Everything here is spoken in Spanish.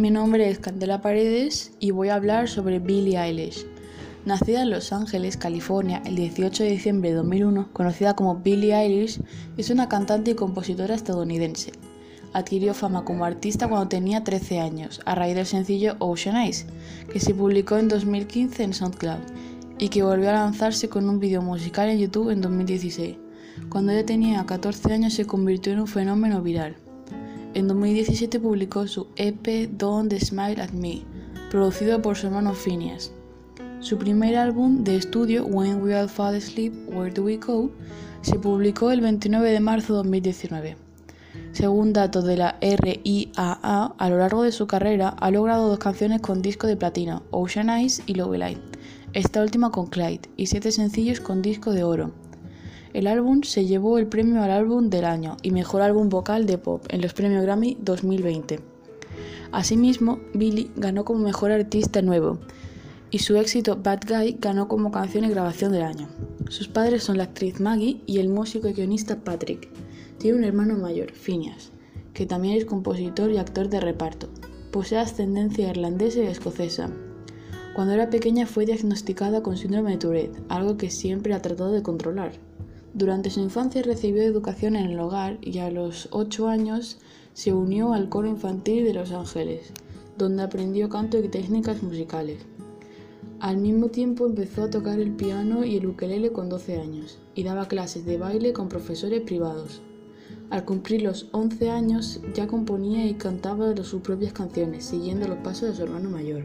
mi nombre es Candela Paredes y voy a hablar sobre Billie Eilish. Nacida en Los Ángeles, California, el 18 de diciembre de 2001, conocida como Billie Eilish, es una cantante y compositora estadounidense. Adquirió fama como artista cuando tenía 13 años, a raíz del sencillo Ocean Eyes, que se publicó en 2015 en SoundCloud, y que volvió a lanzarse con un video musical en YouTube en 2016. Cuando ella tenía 14 años se convirtió en un fenómeno viral. En 2017 publicó su EP Don't Smile at Me, producido por su hermano Phineas. Su primer álbum de estudio, When We All Fall Asleep, Where Do We Go, se publicó el 29 de marzo de 2019. Según datos de la RIAA, a lo largo de su carrera ha logrado dos canciones con disco de platino, Ocean Eyes y Love Light, esta última con Clyde, y siete sencillos con disco de oro. El álbum se llevó el premio al álbum del año y mejor álbum vocal de pop en los premios Grammy 2020. Asimismo, Billy ganó como mejor artista nuevo y su éxito Bad Guy ganó como canción y grabación del año. Sus padres son la actriz Maggie y el músico y guionista Patrick. Tiene un hermano mayor, Phineas, que también es compositor y actor de reparto. Posee ascendencia irlandesa y escocesa. Cuando era pequeña fue diagnosticada con síndrome de Tourette, algo que siempre ha tratado de controlar. Durante su infancia recibió educación en el hogar y a los 8 años se unió al coro infantil de Los Ángeles, donde aprendió canto y técnicas musicales. Al mismo tiempo empezó a tocar el piano y el ukelele con 12 años y daba clases de baile con profesores privados. Al cumplir los 11 años ya componía y cantaba sus propias canciones, siguiendo los pasos de su hermano mayor.